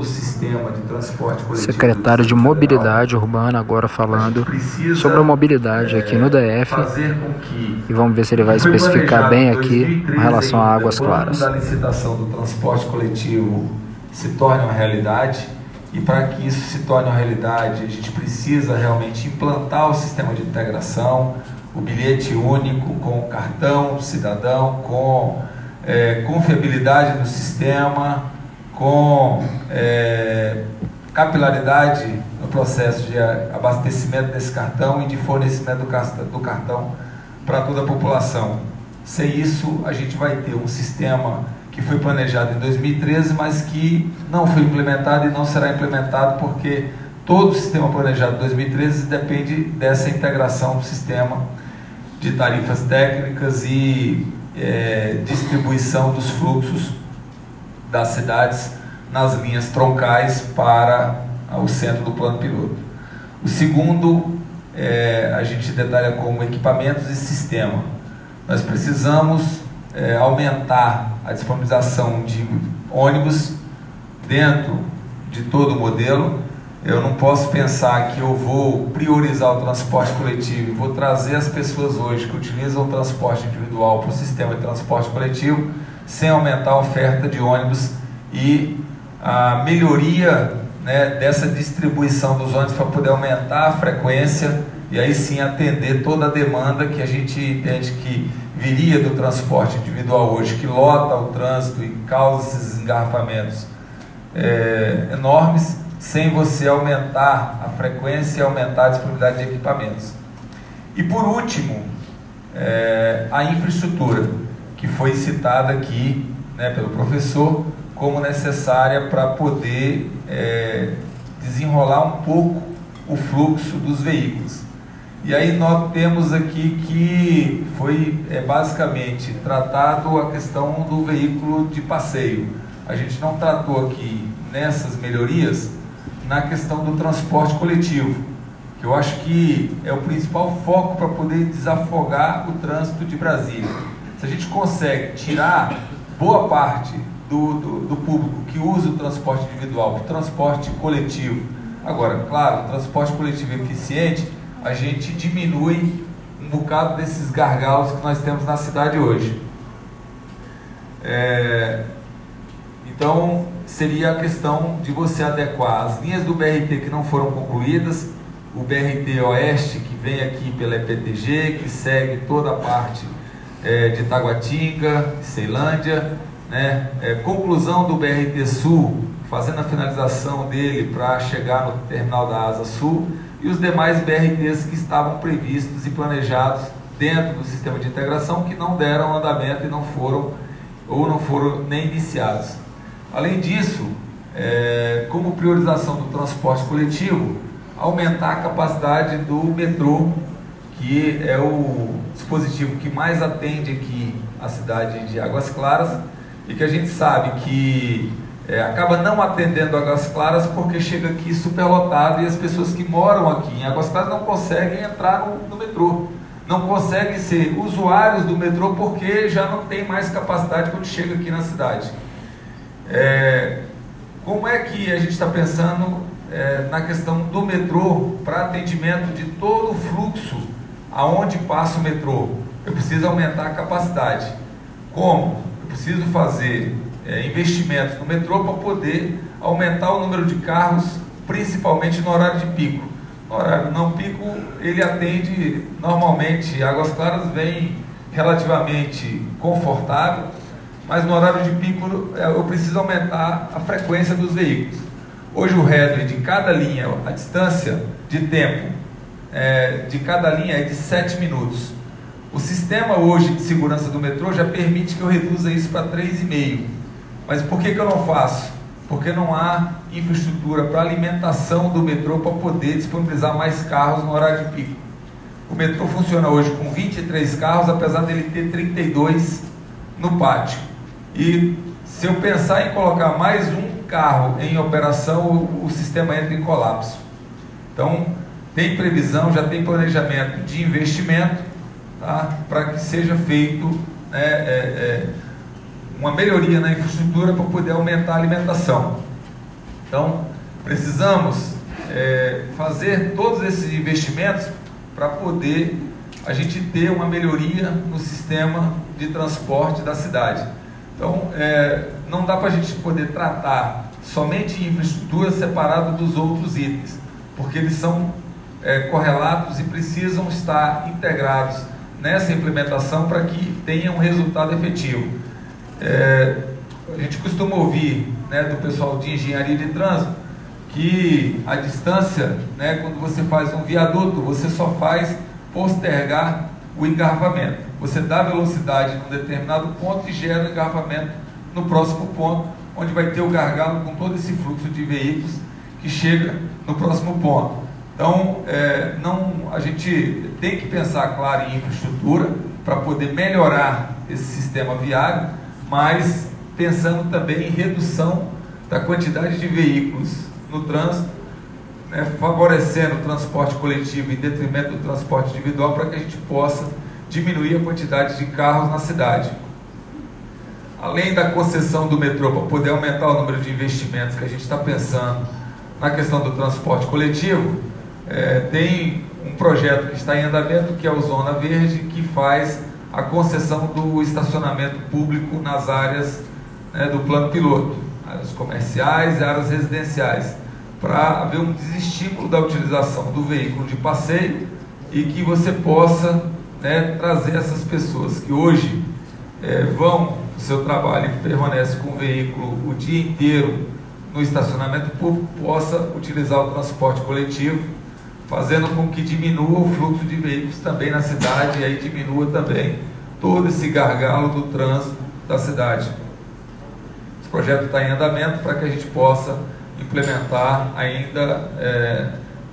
todo o sistema de transporte coletivo. Secretário de Mobilidade Urbana agora falando sobre a mobilidade aqui no DF. E vamos ver se ele vai especificar bem aqui em relação a Águas Claras. A licitação do transporte coletivo se torne uma realidade, e para que isso se torne uma realidade, a gente precisa realmente implantar o sistema de integração, o bilhete único com cartão cidadão, com é, confiabilidade no sistema, com é, capilaridade no processo de abastecimento desse cartão e de fornecimento do cartão para toda a população. Sem isso, a gente vai ter um sistema que foi planejado em 2013, mas que não foi implementado e não será implementado porque todo o sistema planejado em 2013 depende dessa integração do sistema de tarifas técnicas e é, distribuição dos fluxos das cidades nas linhas troncais para o centro do plano piloto. O segundo, é, a gente detalha como equipamentos e sistema. Nós precisamos é, aumentar a disponibilização de ônibus dentro de todo o modelo. Eu não posso pensar que eu vou priorizar o transporte coletivo e vou trazer as pessoas hoje que utilizam o transporte individual para o sistema de transporte coletivo sem aumentar a oferta de ônibus e a melhoria né, dessa distribuição dos ônibus para poder aumentar a frequência e aí sim atender toda a demanda que a gente entende que viria do transporte individual hoje, que lota o trânsito e causa esses engarrafamentos é, enormes, sem você aumentar a frequência e aumentar a disponibilidade de equipamentos. E por último, é, a infraestrutura, que foi citada aqui né, pelo professor como necessária para poder é, desenrolar um pouco o fluxo dos veículos. E aí nós temos aqui que foi é, basicamente tratado a questão do veículo de passeio. A gente não tratou aqui nessas melhorias na questão do transporte coletivo, que eu acho que é o principal foco para poder desafogar o trânsito de Brasília. Se a gente consegue tirar boa parte do, do, do público que usa o transporte individual, o transporte coletivo, agora, claro, o transporte coletivo eficiente a gente diminui um bocado desses gargalos que nós temos na cidade hoje. É, então, seria a questão de você adequar as linhas do BRT que não foram concluídas, o BRT Oeste, que vem aqui pela EPTG, que segue toda a parte é, de Taguatinga, Ceilândia, né? É, conclusão do BRT Sul, fazendo a finalização dele para chegar no terminal da Asa Sul, e os demais BRTs que estavam previstos e planejados dentro do sistema de integração que não deram andamento e não foram ou não foram nem iniciados. Além disso, é, como priorização do transporte coletivo, aumentar a capacidade do metrô, que é o dispositivo que mais atende aqui a cidade de Águas Claras e que a gente sabe que é, acaba não atendendo Águas Claras porque chega aqui superlotado e as pessoas que moram aqui em Águas Claras não conseguem entrar no, no metrô, não conseguem ser usuários do metrô porque já não tem mais capacidade quando chega aqui na cidade. É, como é que a gente está pensando é, na questão do metrô para atendimento de todo o fluxo aonde passa o metrô? Eu preciso aumentar a capacidade. Como? Eu preciso fazer é, investimentos no metrô para poder aumentar o número de carros, principalmente no horário de pico. No horário não pico, ele atende normalmente, Águas Claras vem relativamente confortável, mas no horário de pico é, eu preciso aumentar a frequência dos veículos. Hoje o headway de cada linha, a distância de tempo é, de cada linha é de 7 minutos. O sistema hoje de segurança do metrô já permite que eu reduza isso para 3,5 mas por que, que eu não faço? Porque não há infraestrutura para alimentação do metrô para poder disponibilizar mais carros no horário de pico. O metrô funciona hoje com 23 carros, apesar dele ter 32 no pátio. E se eu pensar em colocar mais um carro em operação, o, o sistema entra em colapso. Então, tem previsão, já tem planejamento de investimento tá? para que seja feito né, é, é, uma melhoria na infraestrutura para poder aumentar a alimentação. Então, precisamos é, fazer todos esses investimentos para poder a gente ter uma melhoria no sistema de transporte da cidade. Então, é, não dá para a gente poder tratar somente infraestrutura separado dos outros itens, porque eles são é, correlatos e precisam estar integrados nessa implementação para que tenha um resultado efetivo. É, a gente costuma ouvir né, do pessoal de engenharia de trânsito que a distância, né, quando você faz um viaduto, você só faz postergar o engarrafamento. Você dá velocidade em um determinado ponto e gera o engarrafamento no próximo ponto, onde vai ter o gargalo com todo esse fluxo de veículos que chega no próximo ponto. Então, é, não, a gente tem que pensar, claro, em infraestrutura para poder melhorar esse sistema viário, mas pensando também em redução da quantidade de veículos no trânsito, né, favorecendo o transporte coletivo em detrimento do transporte individual para que a gente possa diminuir a quantidade de carros na cidade. Além da concessão do metrô para poder aumentar o número de investimentos que a gente está pensando na questão do transporte coletivo, é, tem um projeto que está em andamento, que é o Zona Verde, que faz a concessão do estacionamento público nas áreas né, do plano piloto, áreas comerciais e áreas residenciais, para haver um desestímulo da utilização do veículo de passeio e que você possa né, trazer essas pessoas que hoje é, vão o seu trabalho e permanecem com o veículo o dia inteiro no estacionamento público, possa utilizar o transporte coletivo fazendo com que diminua o fluxo de veículos também na cidade e aí diminua também todo esse gargalo do trânsito da cidade. Esse projeto está em andamento para que a gente possa implementar ainda é,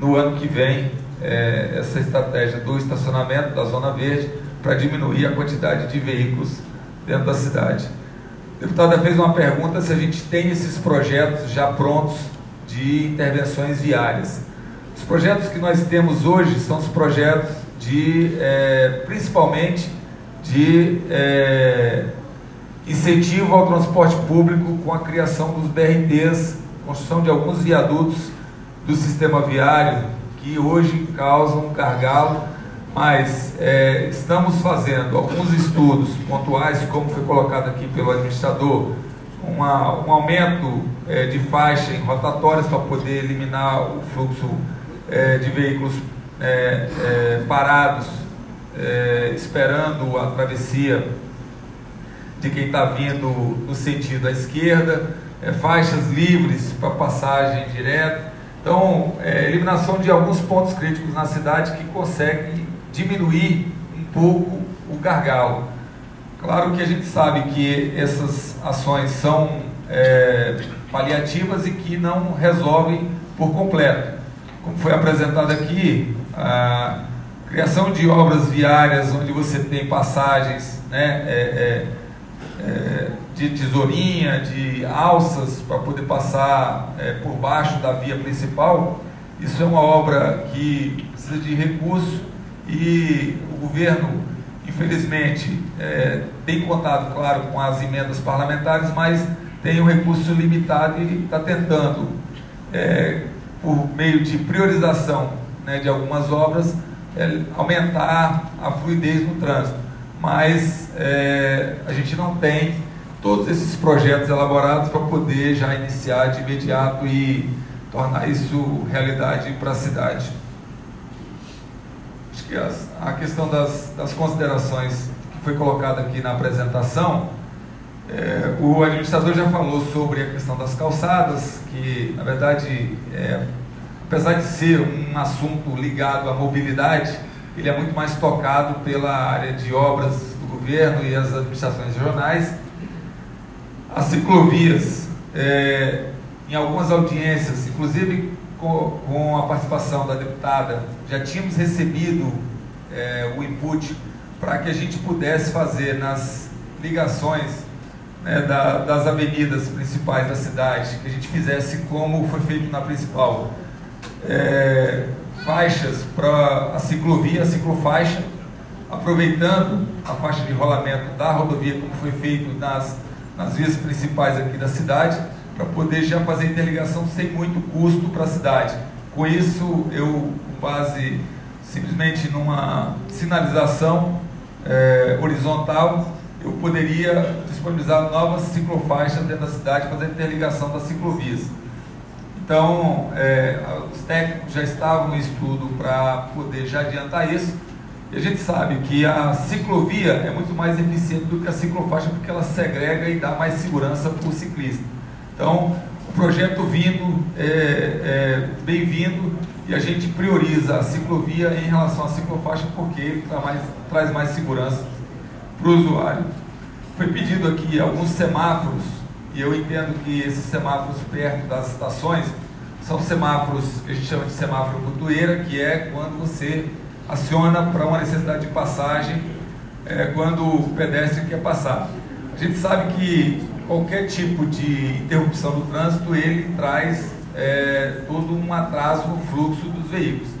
no ano que vem é, essa estratégia do estacionamento da Zona Verde para diminuir a quantidade de veículos dentro da cidade. A deputada fez uma pergunta se a gente tem esses projetos já prontos de intervenções viárias. Os projetos que nós temos hoje são os projetos de, é, principalmente, de é, incentivo ao transporte público com a criação dos BRTs, construção de alguns viadutos do sistema viário que hoje causam gargalo, mas é, estamos fazendo alguns estudos pontuais, como foi colocado aqui pelo administrador, uma, um aumento é, de faixa em rotatórias para poder eliminar o fluxo é, de veículos é, é, parados, é, esperando a travessia de quem está vindo no sentido à esquerda, é, faixas livres para passagem direta. Então, é, eliminação de alguns pontos críticos na cidade que consegue diminuir um pouco o gargalo. Claro que a gente sabe que essas ações são paliativas e que não resolvem por completo como foi apresentado aqui, a criação de obras viárias onde você tem passagens né, é, é, é, de tesourinha, de alças para poder passar é, por baixo da via principal, isso é uma obra que precisa de recurso e o governo, infelizmente, é, tem contado, claro, com as emendas parlamentares, mas tem um recurso limitado e está tentando é, por meio de priorização né, de algumas obras, é, aumentar a fluidez no trânsito. Mas é, a gente não tem todos esses projetos elaborados para poder já iniciar de imediato e tornar isso realidade para a cidade. Acho que as, a questão das, das considerações que foi colocada aqui na apresentação, é, o administrador já falou sobre a questão das calçadas, que na verdade, é, apesar de ser um assunto ligado à mobilidade, ele é muito mais tocado pela área de obras do governo e as administrações regionais. As ciclovias, é, em algumas audiências, inclusive com, a participação da deputada, já tínhamos recebido é, o input para que a gente pudesse fazer nas ligações né, da, das avenidas principais da cidade, que a gente fizesse como foi feito na principal. É, faixas para a ciclovia, a ciclofaixa, aproveitando a faixa de rolamento da rodovia, como foi feito nas, nas vias principais aqui da cidade, para poder já fazer interligação sem muito custo para a cidade. Com isso, eu, com base simplesmente numa sinalização é, horizontal, eu poderia disponibilizar novas ciclofaixas dentro da cidade, fazer interligação das ciclovias. Então, é, os técnicos já estavam no estudo para poder já adiantar isso. E a gente sabe que a ciclovia é muito mais eficiente do que a ciclofaixa, porque ela segrega e dá mais segurança para o ciclista. Então, o projeto vindo é, é bem-vindo e a gente prioriza a ciclovia em relação à ciclofaixa porque ele mais, traz mais segurança para o usuário. Foi pedido aqui alguns semáforos, e eu entendo que esses semáforos perto das estações são semáforos a gente chama de semáforo butueira, que é quando você aciona para uma necessidade de passagem é, quando o pedestre quer passar. A gente sabe que qualquer tipo de interrupção do trânsito ele traz é, todo um atraso no fluxo dos veículos.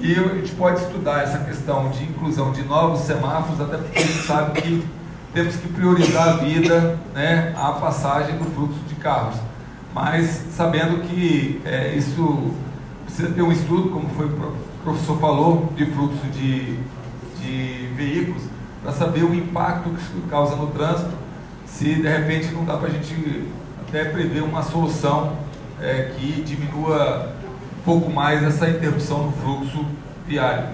E a gente pode estudar essa questão de inclusão de novos semáforos, até porque a gente sabe que temos que priorizar a vida, né, a passagem do fluxo de carros. Mas sabendo que é, isso precisa ter um estudo, como foi o professor falou, de fluxo de, de veículos, para saber o impacto que isso causa no trânsito, se de repente não dá para a gente até prever uma solução é, que diminua pouco mais essa interrupção no fluxo viário.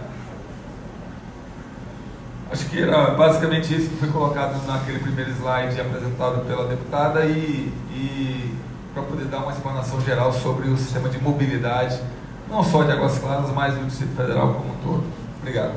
Acho que era basicamente isso que foi colocado naquele primeiro slide apresentado pela deputada e, e para poder dar uma explanação geral sobre o sistema de mobilidade, não só de Águas Claras, mas do Distrito Federal como um todo. Obrigado.